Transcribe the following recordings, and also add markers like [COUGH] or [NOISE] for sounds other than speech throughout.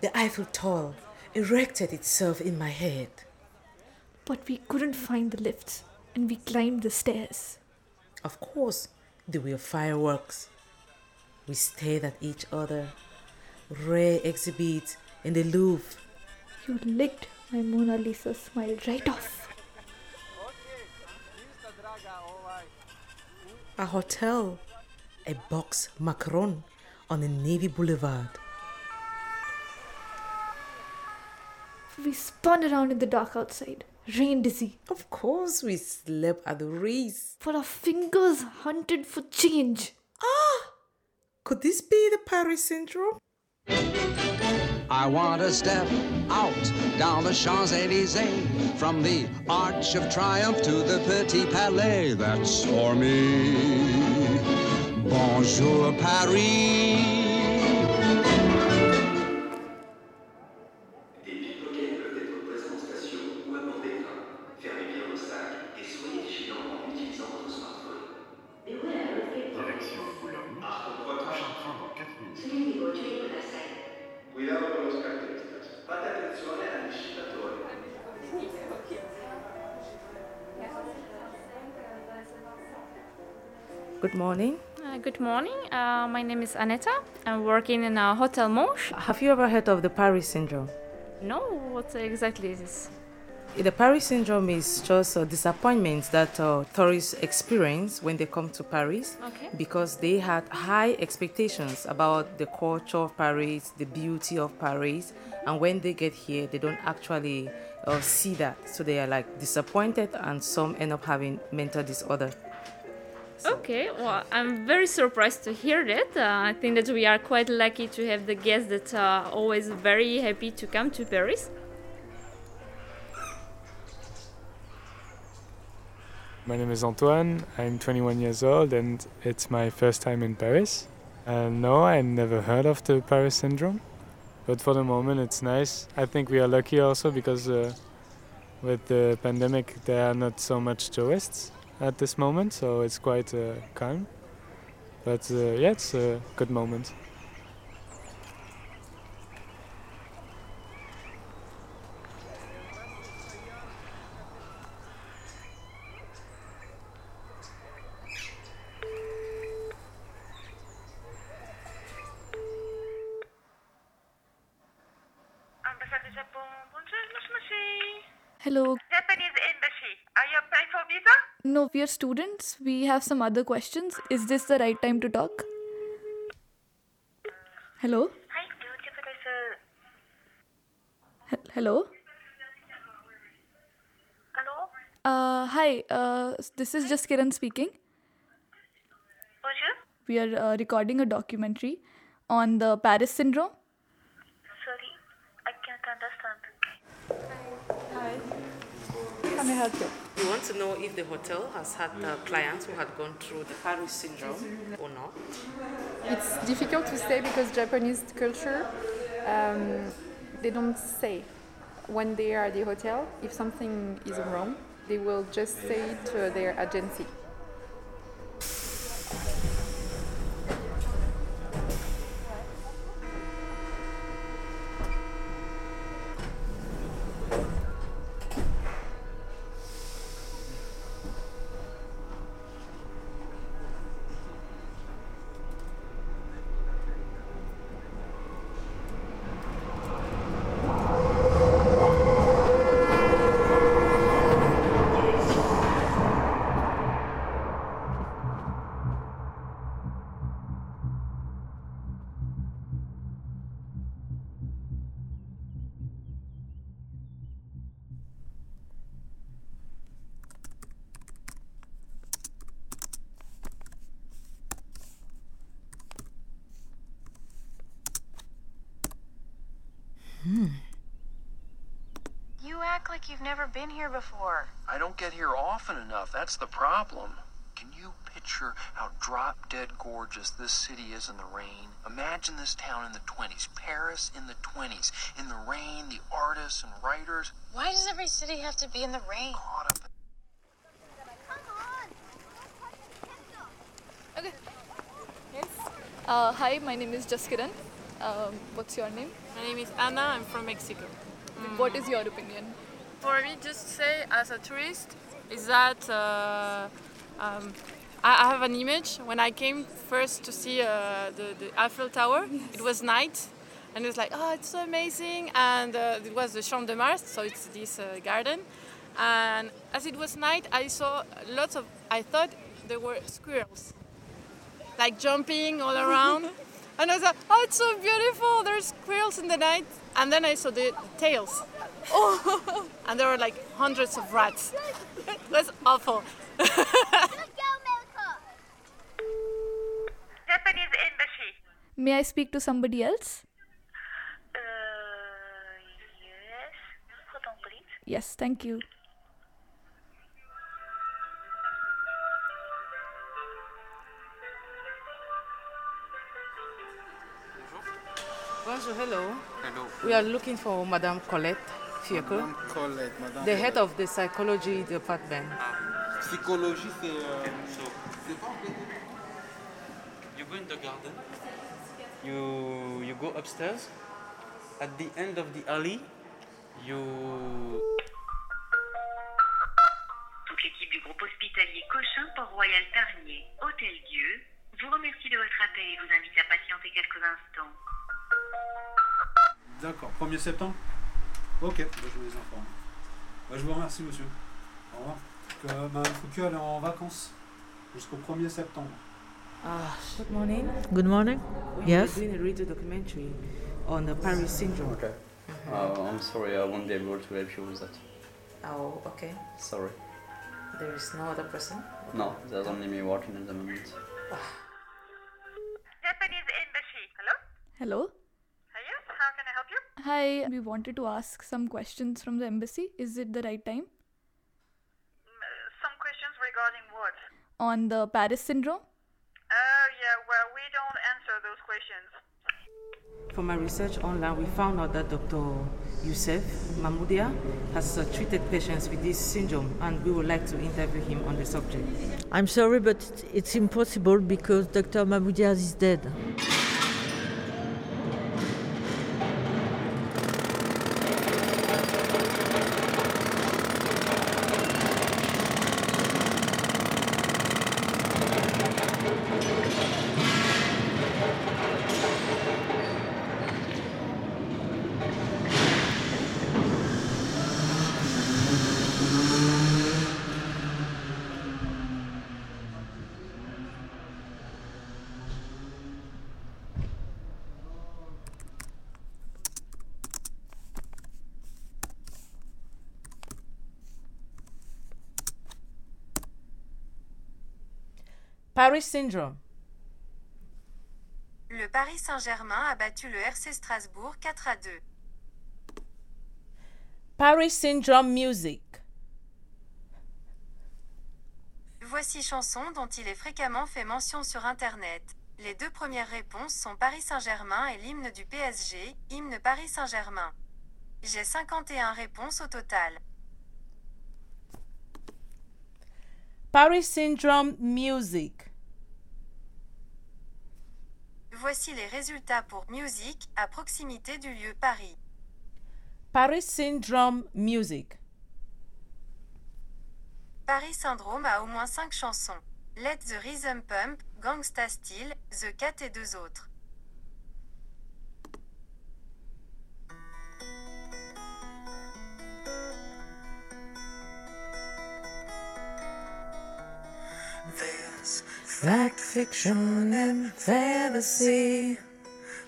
The Eiffel Tower erected itself in my head. But we couldn't find the lift, and we climbed the stairs. Of course, there were fireworks. We stared at each other. Rare exhibits in the Louvre. You licked my Mona Lisa smile right off. A hotel, a box macaron on the Navy Boulevard. We spun around in the dark outside, rain dizzy, Of course, we slept at the race. for our fingers hunted for change. Ah! Could this be the Paris syndrome? I want to step out down the Champs Elysees from the Arch of Triumph to the Petit Palais. That's for me. Bonjour, Paris. Good morning. Uh, good morning. Uh, my name is Aneta. I'm working in a hotel Monge. Have you ever heard of the Paris syndrome? No, what exactly is this? The Paris syndrome is just a disappointment that uh, tourists experience when they come to Paris Okay. because they had high expectations about the culture of Paris, the beauty of Paris, and when they get here, they don't actually uh, see that. So they are like disappointed, and some end up having mental disorder. Okay, well, I'm very surprised to hear that. Uh, I think that we are quite lucky to have the guests that are always very happy to come to Paris. My name is Antoine. I'm 21 years old and it's my first time in Paris. And no, I never heard of the Paris syndrome. But for the moment, it's nice. I think we are lucky also because uh, with the pandemic, there are not so much tourists at this moment, so it's quite uh, calm. But uh, yeah, it's a good moment. Ambassade du Japon, bonjour, moshi moshi. Hello. Japanese embassy, are you applying for visa? no, we are students. We have some other questions. Is this the right time to talk? Hello? Hello? Hello? Uh, hi, uh, this is Jaskiran speaking. We are uh, recording a documentary on the Paris syndrome. I help you? We want to know if the hotel has had uh, clients who had gone through the Paris syndrome or not. It's difficult to say because Japanese culture, um, they don't say when they are at the hotel if something is wrong. They will just say it to their agency. You act like you've never been here before. I don't get here often enough. That's the problem. Can you picture how drop dead gorgeous this city is in the rain? Imagine this town in the 20s, Paris in the 20s. In the rain, the artists and writers Why does every city have to be in the rain? caught up Okay. Yes. Uh, hi, my name is Jaskiran. Um, what's your name? My name is Anna. I'm from Mexico. What is your opinion? For me, just to say as a tourist, is that uh, um, I have an image when I came first to see uh, the, the Eiffel Tower. It was night, and it was like, oh, it's so amazing. And uh, it was the Champ de Mars, so it's this uh, garden. And as it was night, I saw lots of. I thought there were squirrels, like jumping all around. [LAUGHS] And I was like, oh, it's so beautiful. There's squirrels in the night. And then I saw the tails. Oh, and there were like hundreds of rats. it was awful. Japanese embassy. May I speak to somebody else? Uh, yes. Hold on, please. Yes, thank you. Bonjour, hello. Hello. We are looking for Madame Colette Fiacre, Madame Colette, Madame the head of the psychology department. Psychologie, c'est. euh, So, you go in the garden. You you go upstairs. At the end of the alley, you Toute l'équipe du groupe hospitalier Cochin Port-Royal Tarnier, Hôtel Dieu, vous remercie de votre appel et vous invite à patienter quelques instants. D'accord, 1er septembre? Ok, bah, je vous les informe. Bah, je vous remercie, monsieur. Au revoir. Madame Foucault, elle est en vacances jusqu'au 1er septembre. Ah, good morning. Good morning. We Yes. are doing a radio documentary on the Paris syndrome. Okay. Uh, I'm sorry, I won't be able to help you with that. Oh, okay. Sorry. There is no other person? No, there's only me working at the moment. Japanese embassy. Hello? Hello? Hi, we wanted to ask some questions from the embassy. Is it the right time? Some questions regarding what? On the Paris syndrome? Oh, yeah, well, we don't answer those questions. From my research online, we found out that Dr. Youssef Mahmoudia has uh, treated patients with this syndrome, and we would like to interview him on the subject. I'm sorry, but it's- it's impossible because Dr. Mahmoudiaz is dead. Paris syndrome. Le Paris Saint-Germain a battu le RC Strasbourg 4 à 2. Paris syndrome music. Voici chansons dont il est fréquemment fait mention sur Internet. Les deux premières réponses sont Paris Saint-Germain et l'hymne du PSG, hymne Paris Saint-Germain. J'ai 51 réponses au total. Paris syndrome music. Voici les résultats pour Music à proximité du lieu Paris. Paris syndrome music. Paris Syndrome a au moins 5 chansons. Let the Rhythm Pump, Gangsta Style, The Cat et deux autres. Fact, fiction, and fantasy.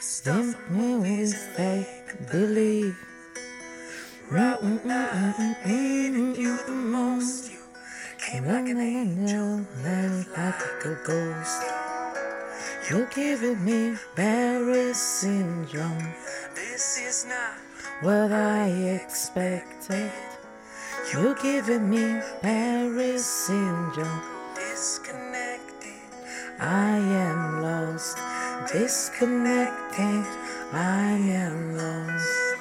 Stump me with fake believe. Needed you the most. You came like an angel, then like a ghost. You're giving me Paris syndrome. This is not What I expected. You're giving me Paris syndrome. I am lost, disconnected. I am lost.